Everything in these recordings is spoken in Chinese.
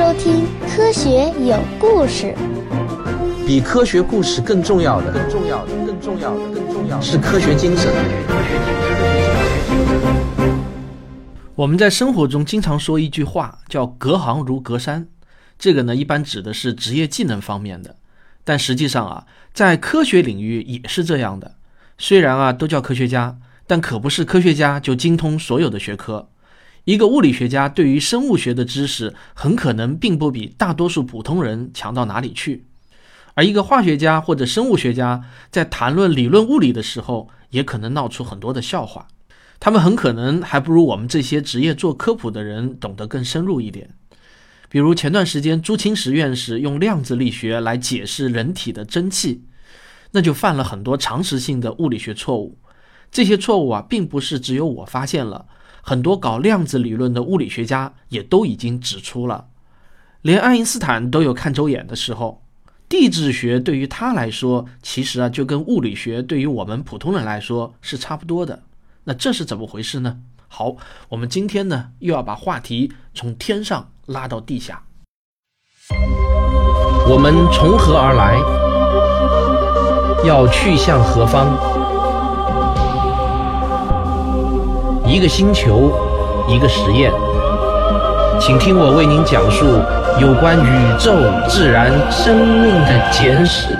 收听《科学有故事》。比科学故事更重要的，更重要的，更重要的，更重要的是科学精神。我们在生活中经常说一句话，叫“隔行如隔山”。这个呢，一般指的是职业技能方面的，但实际上啊，在科学领域也是这样的。虽然啊，都叫科学家，但可不是科学家就精通所有的学科。一个物理学家对于生物学的知识，很可能并不比大多数普通人强到哪里去；而一个化学家或者生物学家在谈论理论物理的时候，也可能闹出很多的笑话。他们很可能还不如我们这些职业做科普的人懂得更深入一点。比如前段时间朱清时院士用量子力学来解释人体的蒸汽，那就犯了很多常识性的物理学错误。这些错误啊，并不是只有我发现了。很多搞量子理论的物理学家也都已经指出了，连爱因斯坦都有看走眼的时候。地质学对于他来说，其实啊就跟物理学对于我们普通人来说是差不多的。那这是怎么回事呢？好，我们今天呢又要把话题从天上拉到地下。我们从何而来？要去向何方？一个星球，一个实验，请听我为您讲述有关宇宙、自然、生命的简史。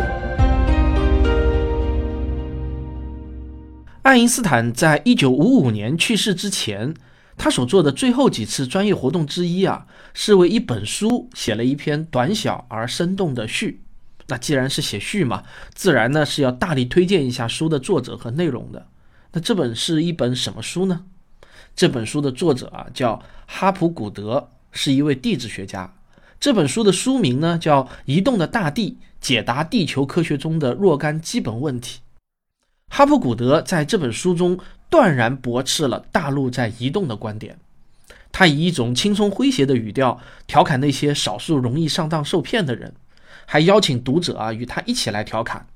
爱因斯坦在一九五五年去世之前，他所做的最后几次专业活动之一啊，是为一本书写了一篇短小而生动的序。那既然是写序嘛，自然呢是要大力推荐一下书的作者和内容的。那这本是一本什么书呢？这本书的作者啊叫哈普古德，是一位地质学家。这本书的书名呢叫《移动的大地：解答地球科学中的若干基本问题》。哈普古德在这本书中断然驳斥了大陆在移动的观点，他以一种轻松诙谐的语调调侃那些少数容易上当受骗的人，还邀请读者啊与他一起来调侃。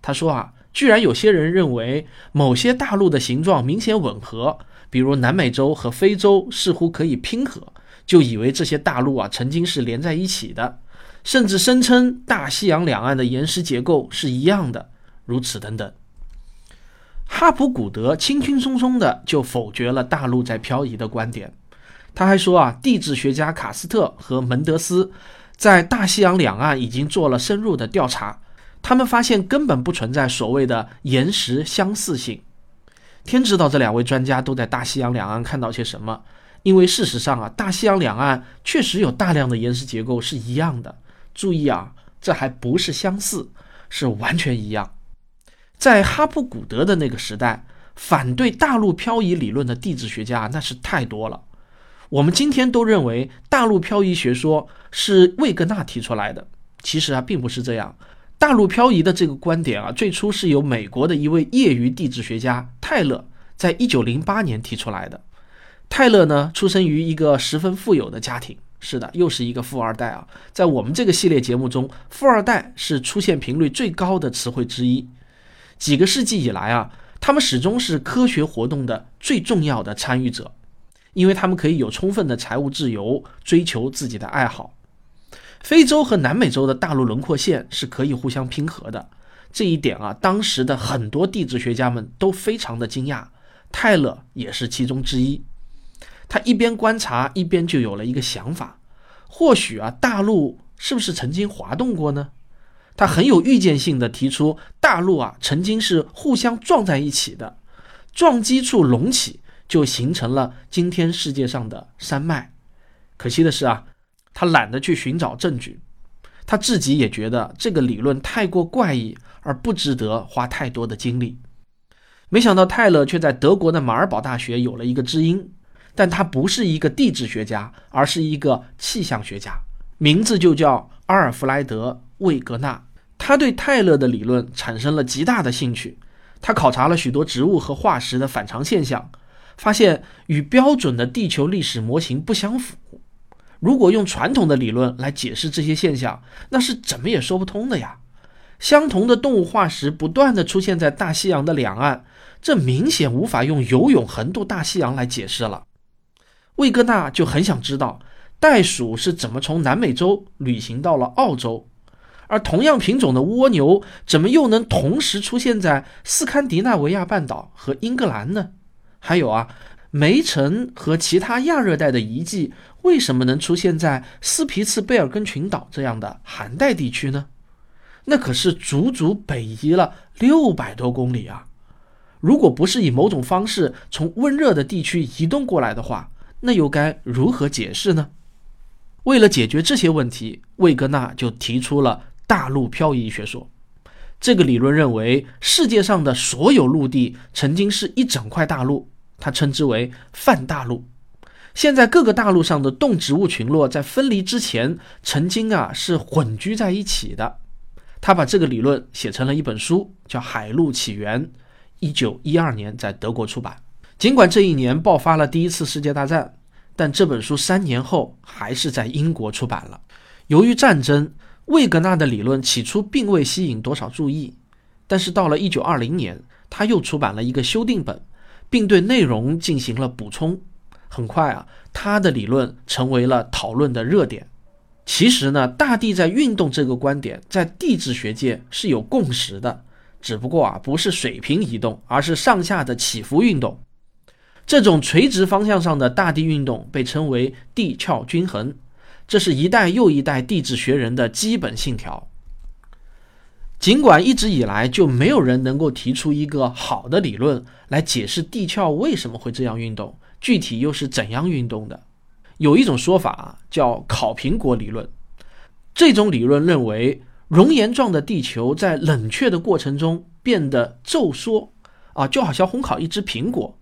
他说啊，居然有些人认为某些大陆的形状明显吻合。比如南美洲和非洲似乎可以拼合，就以为这些大陆啊曾经是连在一起的，甚至声称大西洋两岸的岩石结构是一样的，如此等等。哈普古德轻轻松松的就否决了大陆在漂移的观点。他还说啊，地质学家卡斯特和门德斯在大西洋两岸已经做了深入的调查，他们发现根本不存在所谓的岩石相似性。天知道这两位专家都在大西洋两岸看到些什么？因为事实上啊，大西洋两岸确实有大量的岩石结构是一样的。注意啊，这还不是相似，是完全一样。在哈布古德的那个时代，反对大陆漂移理论的地质学家那是太多了。我们今天都认为大陆漂移学说是魏格纳提出来的，其实啊，并不是这样。大陆漂移的这个观点啊，最初是由美国的一位业余地质学家泰勒在一九零八年提出来的。泰勒呢，出生于一个十分富有的家庭，是的，又是一个富二代啊。在我们这个系列节目中，富二代是出现频率最高的词汇之一。几个世纪以来啊，他们始终是科学活动的最重要的参与者，因为他们可以有充分的财务自由，追求自己的爱好。非洲和南美洲的大陆轮廓线是可以互相拼合的，这一点啊，当时的很多地质学家们都非常的惊讶，泰勒也是其中之一。他一边观察，一边就有了一个想法：或许啊，大陆是不是曾经滑动过呢？他很有预见性的提出，大陆啊曾经是互相撞在一起的，撞击处隆起，就形成了今天世界上的山脉。可惜的是啊。他懒得去寻找证据，他自己也觉得这个理论太过怪异，而不值得花太多的精力。没想到泰勒却在德国的马尔堡大学有了一个知音，但他不是一个地质学家，而是一个气象学家，名字就叫阿尔弗莱德·魏格纳。他对泰勒的理论产生了极大的兴趣，他考察了许多植物和化石的反常现象，发现与标准的地球历史模型不相符。如果用传统的理论来解释这些现象，那是怎么也说不通的呀！相同的动物化石不断的出现在大西洋的两岸，这明显无法用游泳横渡大西洋来解释了。魏格纳就很想知道，袋鼠是怎么从南美洲旅行到了澳洲，而同样品种的蜗牛怎么又能同时出现在斯堪的纳维亚半岛和英格兰呢？还有啊，煤城和其他亚热带的遗迹为什么能出现在斯皮茨贝尔根群岛这样的寒带地区呢？那可是足足北移了六百多公里啊！如果不是以某种方式从温热的地区移动过来的话，那又该如何解释呢？为了解决这些问题，魏格纳就提出了大陆漂移学说。这个理论认为，世界上的所有陆地曾经是一整块大陆，他称之为泛大陆。现在各个大陆上的动植物群落在分离之前，曾经啊是混居在一起的。他把这个理论写成了一本书，叫《海陆起源》，一九一二年在德国出版。尽管这一年爆发了第一次世界大战，但这本书三年后还是在英国出版了。由于战争，魏格纳的理论起初并未吸引多少注意，但是到了一九二零年，他又出版了一个修订本，并对内容进行了补充。很快啊，他的理论成为了讨论的热点。其实呢，大地在运动这个观点在地质学界是有共识的，只不过啊，不是水平移动，而是上下的起伏运动。这种垂直方向上的大地运动被称为地壳均衡，这是一代又一代地质学人的基本信条。尽管一直以来就没有人能够提出一个好的理论来解释地壳为什么会这样运动，具体又是怎样运动的。有一种说法叫烤苹果理论，这种理论认为熔岩状的地球在冷却的过程中变得皱缩，啊，就好像烘烤一只苹果，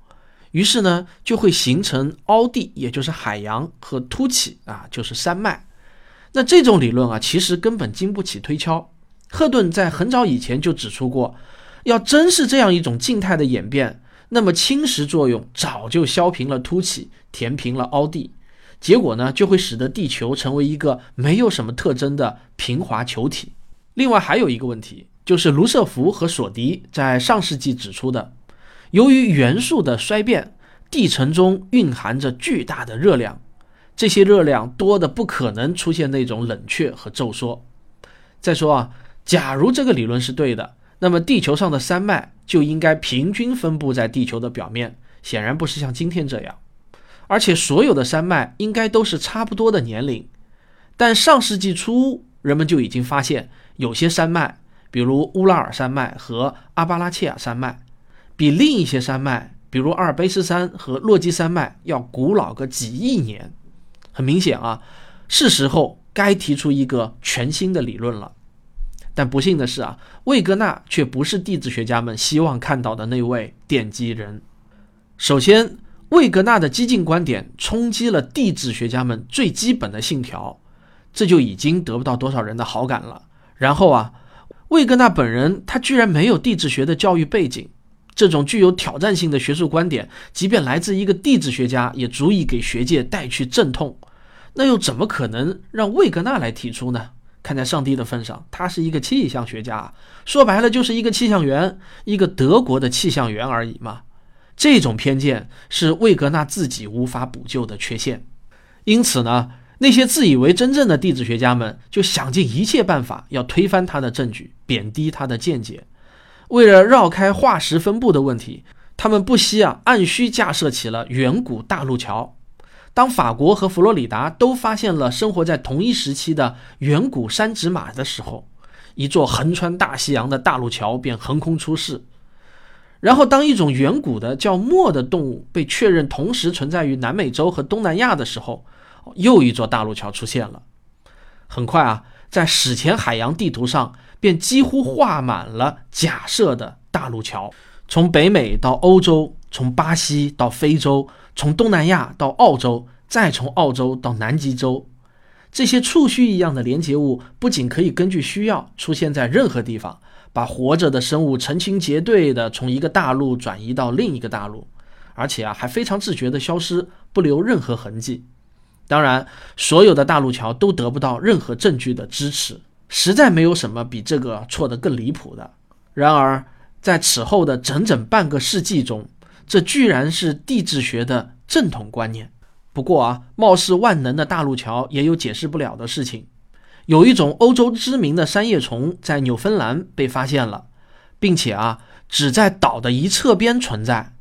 于是呢就会形成凹地，也就是海洋和凸起，啊，就是山脉。那这种理论啊，其实根本经不起推敲。赫顿在很早以前就指出过，要真是这样一种静态的演变，那么侵蚀作用早就削平了凸起，填平了凹地。结果呢，就会使得地球成为一个没有什么特征的平滑球体。另外还有一个问题，就是卢瑟福和索迪在上世纪指出的，由于元素的衰变，地层中蕴含着巨大的热量，这些热量多的不可能出现那种冷却和皱缩。再说啊，假如这个理论是对的，那么地球上的山脉就应该平均分布在地球的表面，显然不是像今天这样。而且所有的山脉应该都是差不多的年龄，但上世纪初人们就已经发现，有些山脉，比如乌拉尔山脉和阿巴拉契亚山脉，比另一些山脉，比如阿尔卑斯山和落基山脉要古老个几亿年。很明显啊，是时候该提出一个全新的理论了。但不幸的是啊，魏格纳却不是地质学家们希望看到的那位奠基人。首先。魏格纳的激进观点冲击了地质学家们最基本的信条，这就已经得不到多少人的好感了。然后啊，魏格纳本人他居然没有地质学的教育背景，这种具有挑战性的学术观点，即便来自一个地质学家，也足以给学界带去阵痛。那又怎么可能让魏格纳来提出呢？看在上帝的份上，他是一个气象学家，说白了就是一个气象员，一个德国的气象员而已嘛。这种偏见是魏格纳自己无法补救的缺陷，因此呢，那些自以为真正的地质学家们就想尽一切办法要推翻他的证据，贬低他的见解。为了绕开化石分布的问题，他们不惜啊按需架设起了远古大陆桥。当法国和佛罗里达都发现了生活在同一时期的远古山指马的时候，一座横穿大西洋的大陆桥便横空出世。然后，当一种远古的叫墨的动物被确认同时存在于南美洲和东南亚的时候，又一座大陆桥出现了。很快啊，在史前海洋地图上便几乎画满了假设的大陆桥，从北美到欧洲，从巴西到非洲，从东南亚到澳洲，再从澳洲到南极洲。这些触须一样的连接物不仅可以根据需要出现在任何地方。把活着的生物成群结队的从一个大陆转移到另一个大陆，而且啊还非常自觉的消失，不留任何痕迹。当然，所有的大陆桥都得不到任何证据的支持，实在没有什么比这个错得更离谱的。然而，在此后的整整半个世纪中，这居然是地质学的正统观念。不过啊，貌似万能的大陆桥也有解释不了的事情。有一种欧洲知名的三叶虫在纽芬兰被发现了，并且啊，只在岛的一侧边存在。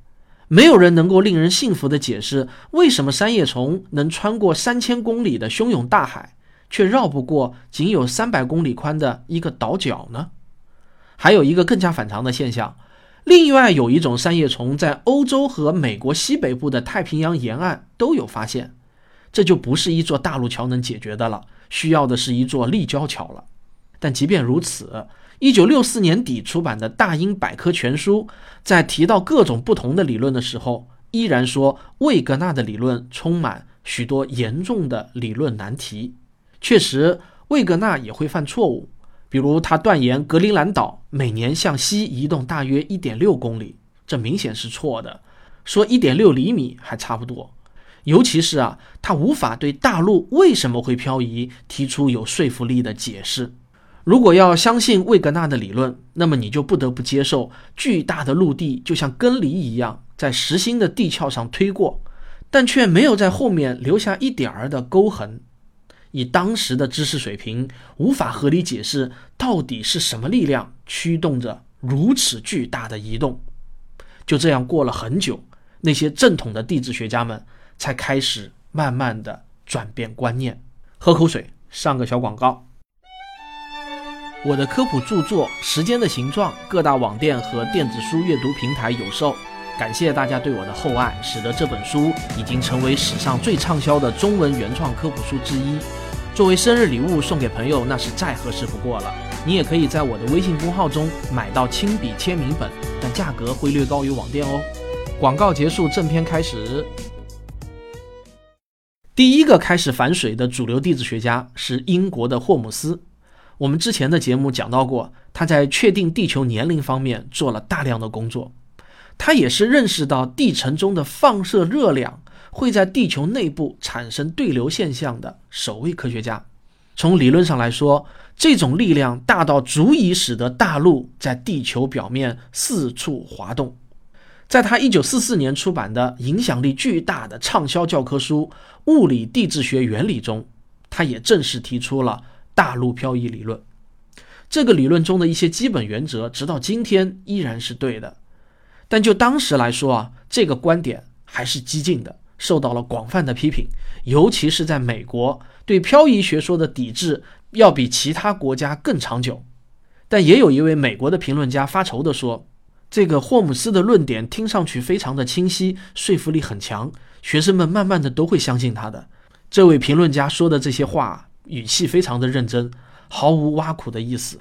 没有人能够令人信服的解释为什么三叶虫能穿过三千公里的汹涌大海，却绕不过仅有三百公里宽的一个岛角呢？还有一个更加反常的现象，另外有一种三叶虫在欧洲和美国西北部的太平洋沿岸都有发现，这就不是一座大陆桥能解决的了，需要的是一座立交桥了。但即便如此，一九六四年底出版的《大英百科全书》在提到各种不同的理论的时候，依然说魏格纳的理论充满许多严重的理论难题。确实，魏格纳也会犯错误，比如他断言格陵兰岛每年向西移动大约一点六公里，这明显是错的。说一点六厘米还差不多。尤其是啊，他无法对大陆为什么会漂移提出有说服力的解释。如果要相信魏格纳的理论，那么你就不得不接受巨大的陆地就像根犁一样在实心的地壳上推过，但却没有在后面留下一点儿的沟痕。以当时的知识水平，无法合理解释到底是什么力量驱动着如此巨大的移动。就这样过了很久，那些正统的地质学家们才开始慢慢的转变观念。喝口水，上个小广告。我的科普著作《时间的形状》各大网店和电子书阅读平台有售，感谢大家对我的厚爱，使得这本书已经成为史上最畅销的中文原创科普书之一。作为生日礼物送给朋友，那是再合适不过了。你也可以在我的微信公号中买到亲笔签名本，但价格会略高于网店哦。广告结束，正片开始。第一个开始反水的主流地质学家是英国的霍姆斯。我们之前的节目讲到过，他在确定地球年龄方面做了大量的工作。他也是认识到地层中的放射热量会在地球内部产生对流现象的首位科学家。从理论上来说，这种力量大到足以使得大陆在地球表面四处滑动。在他1944年出版的影响力巨大的畅销教科书《物理地质学原理》中，他也正式提出了。大陆漂移理论，这个理论中的一些基本原则，直到今天依然是对的。但就当时来说啊，这个观点还是激进的，受到了广泛的批评。尤其是在美国，对漂移学说的抵制要比其他国家更长久。但也有一位美国的评论家发愁地说：“这个霍姆斯的论点听上去非常的清晰，说服力很强，学生们慢慢的都会相信他的。”这位评论家说的这些话。语气非常的认真，毫无挖苦的意思。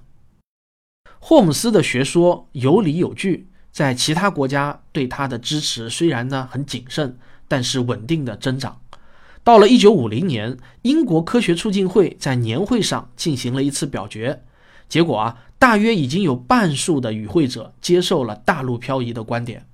霍姆斯的学说有理有据，在其他国家对他的支持虽然呢很谨慎，但是稳定的增长。到了一九五零年，英国科学促进会在年会上进行了一次表决，结果啊，大约已经有半数的与会者接受了大陆漂移的观点。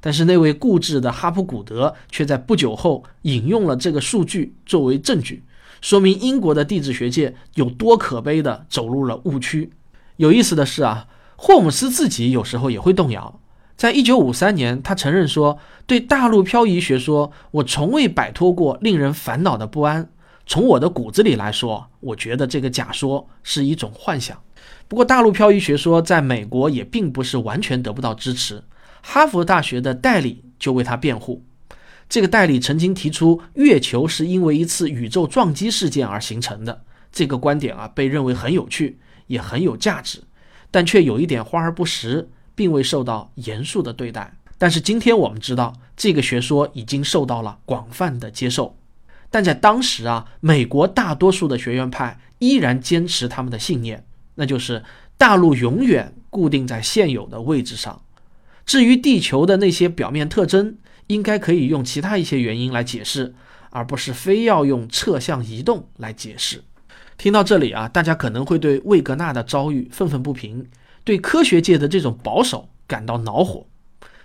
但是那位固执的哈普古德却在不久后引用了这个数据作为证据。说明英国的地质学界有多可悲的走入了误区。有意思的是啊，霍姆斯自己有时候也会动摇。在一九五三年，他承认说，对大陆漂移学说，我从未摆脱过令人烦恼的不安。从我的骨子里来说，我觉得这个假说是一种幻想。不过，大陆漂移学说在美国也并不是完全得不到支持。哈佛大学的代理就为他辩护。这个代理曾经提出，月球是因为一次宇宙撞击事件而形成的。这个观点啊，被认为很有趣，也很有价值，但却有一点花而不实，并未受到严肃的对待。但是今天我们知道，这个学说已经受到了广泛的接受。但在当时啊，美国大多数的学院派依然坚持他们的信念，那就是大陆永远固定在现有的位置上。至于地球的那些表面特征，应该可以用其他一些原因来解释，而不是非要用侧向移动来解释。听到这里啊，大家可能会对魏格纳的遭遇愤愤不平，对科学界的这种保守感到恼火。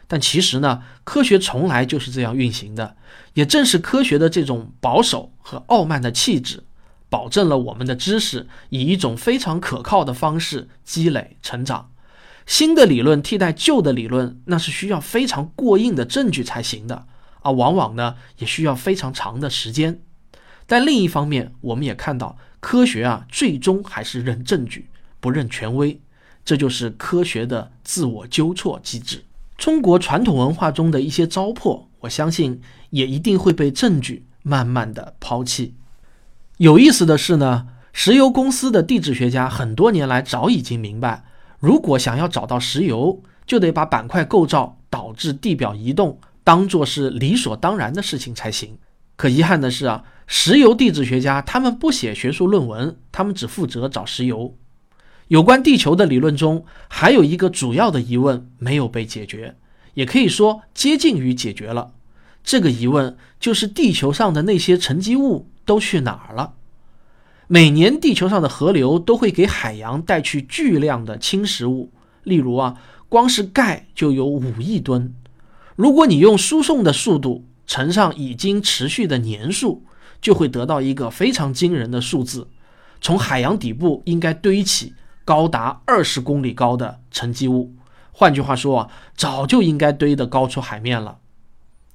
但其实呢，科学从来就是这样运行的。也正是科学的这种保守和傲慢的气质，保证了我们的知识以一种非常可靠的方式积累成长。新的理论替代旧的理论，那是需要非常过硬的证据才行的，啊，往往呢也需要非常长的时间。但另一方面，我们也看到，科学啊，最终还是认证据，不认权威，这就是科学的自我纠错机制。中国传统文化中的一些糟粕，我相信也一定会被证据慢慢的抛弃。有意思的是呢，石油公司的地质学家很多年来早已经明白，如果想要找到石油，就得把板块构造导致地表移动当做是理所当然的事情才行。可遗憾的是啊。石油地质学家他们不写学术论文，他们只负责找石油。有关地球的理论中，还有一个主要的疑问没有被解决，也可以说接近于解决了。这个疑问就是地球上的那些沉积物都去哪儿了？每年地球上的河流都会给海洋带去巨量的侵蚀物，例如啊，光是钙就有五亿吨。如果你用输送的速度乘上已经持续的年数，就会得到一个非常惊人的数字：从海洋底部应该堆起高达二十公里高的沉积物。换句话说啊，早就应该堆得高出海面了。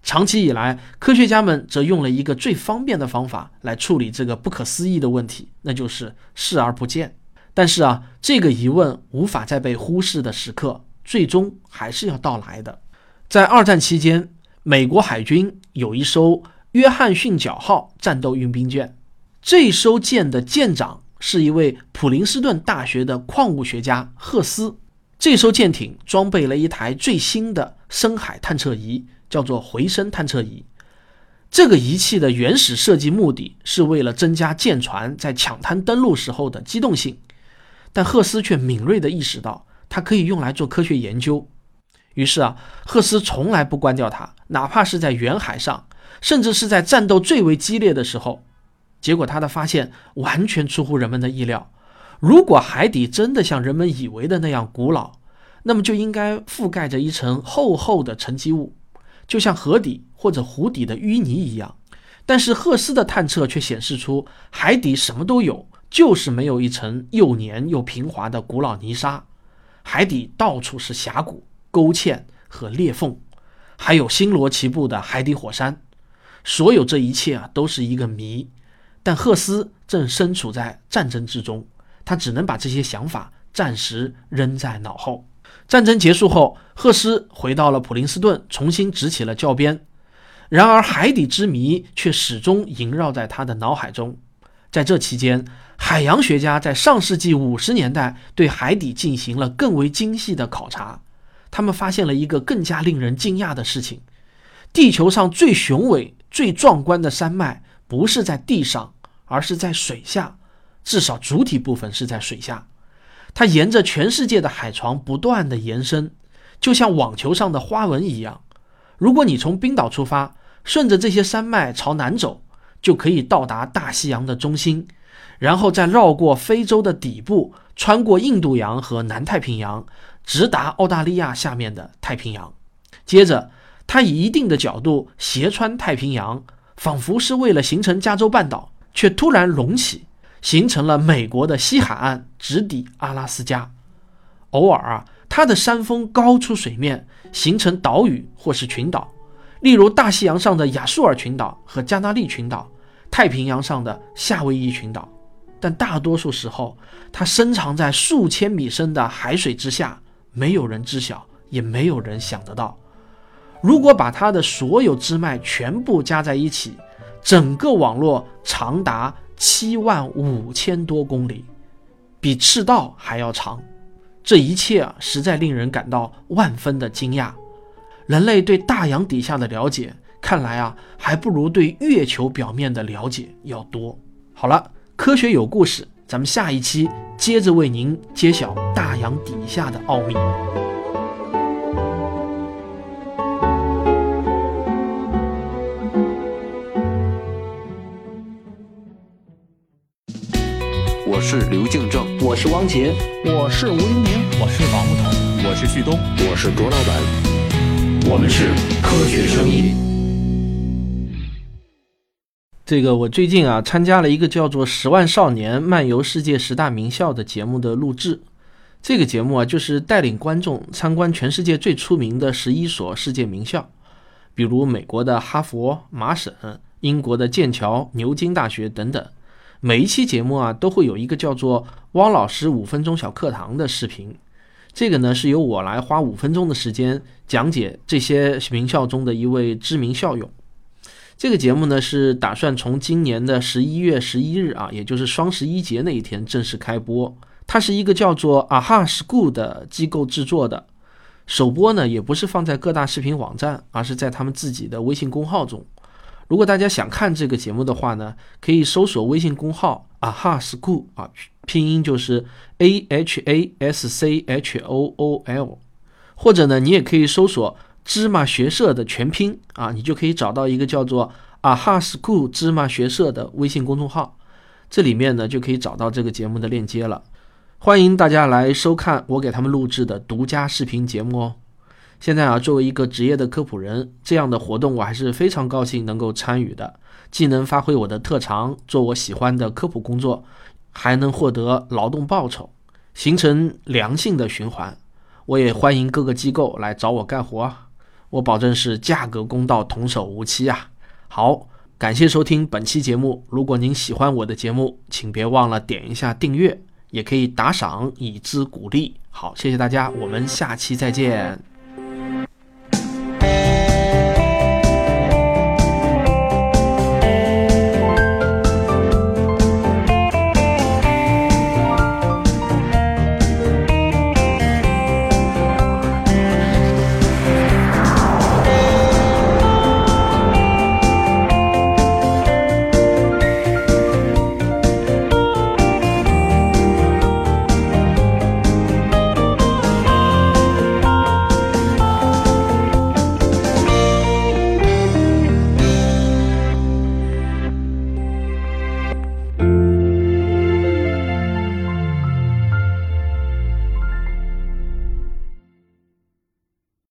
长期以来，科学家们则用了一个最方便的方法来处理这个不可思议的问题，那就是视而不见。但是啊，这个疑问无法再被忽视的时刻，最终还是要到来的。在二战期间，美国海军有一艘。约翰逊角号战斗运兵舰，这艘舰的舰长是一位普林斯顿大学的矿物学家赫斯。这艘舰艇装备了一台最新的深海探测仪，叫做回声探测仪。这个仪器的原始设计目的是为了增加舰船在抢滩登陆时候的机动性，但赫斯却敏锐地意识到它可以用来做科学研究。于是啊，赫斯从来不关掉它，哪怕是在远海上。甚至是在战斗最为激烈的时候，结果他的发现完全出乎人们的意料。如果海底真的像人们以为的那样古老，那么就应该覆盖着一层厚厚的沉积物，就像河底或者湖底的淤泥一样。但是赫斯的探测却显示出，海底什么都有，就是没有一层又黏又平滑的古老泥沙。海底到处是峡谷、沟堑和裂缝，还有星罗棋布的海底火山。所有这一切啊，都是一个谜。但赫斯正身处在战争之中，他只能把这些想法暂时扔在脑后。战争结束后，赫斯回到了普林斯顿，重新执起了教鞭。然而，海底之谜却始终萦绕在他的脑海中。在这期间，海洋学家在上世纪五十年代对海底进行了更为精细的考察，他们发现了一个更加令人惊讶的事情：地球上最雄伟。最壮观的山脉不是在地上，而是在水下，至少主体部分是在水下。它沿着全世界的海床不断的延伸，就像网球上的花纹一样。如果你从冰岛出发，顺着这些山脉朝南走，就可以到达大西洋的中心，然后再绕过非洲的底部，穿过印度洋和南太平洋，直达澳大利亚下面的太平洋，接着。它以一定的角度斜穿太平洋，仿佛是为了形成加州半岛，却突然隆起，形成了美国的西海岸，直抵阿拉斯加。偶尔啊，它的山峰高出水面，形成岛屿或是群岛，例如大西洋上的亚速尔群岛和加那利群岛，太平洋上的夏威夷群岛。但大多数时候，它深藏在数千米深的海水之下，没有人知晓，也没有人想得到。如果把它的所有支脉全部加在一起，整个网络长达七万五千多公里，比赤道还要长。这一切啊，实在令人感到万分的惊讶。人类对大洋底下的了解，看来啊，还不如对月球表面的了解要多。好了，科学有故事，咱们下一期接着为您揭晓大洋底下的奥秘。是刘敬正，我是汪杰，我是吴黎明，我是王木头，我是旭东，我是卓老板，我们是科学声音。这个我最近啊参加了一个叫做《十万少年漫游世界十大名校》的节目的录制。这个节目啊就是带领观众参观全世界最出名的十一所世界名校。比如美国的哈佛、麻省、英国的剑桥、牛津大学等等。每一期节目啊，都会有一个叫做“汪老师五分钟小课堂”的视频。这个呢，是由我来花五分钟的时间讲解这些名校中的一位知名校友。这个节目呢，是打算从今年的十一月十一日啊，也就是双十一节那一天正式开播。它是一个叫做 Aha School 的机构制作的。首播呢，也不是放在各大视频网站，而是在他们自己的微信公号中。如果大家想看这个节目的话呢，可以搜索微信公号啊哈 School 啊，拼音就是 A H A S C H O O L，或者呢，你也可以搜索芝麻学社的全拼啊，你就可以找到一个叫做 Aha School 芝麻学社的微信公众号，这里面呢就可以找到这个节目的链接了。欢迎大家来收看我给他们录制的独家视频节目哦。现在啊，作为一个职业的科普人，这样的活动我还是非常高兴能够参与的，既能发挥我的特长，做我喜欢的科普工作，还能获得劳动报酬，形成良性的循环。我也欢迎各个机构来找我干活，我保证是价格公道，童叟无欺啊。好，感谢收听本期节目。如果您喜欢我的节目，请别忘了点一下订阅。也可以打赏以资鼓励。好，谢谢大家，我们下期再见。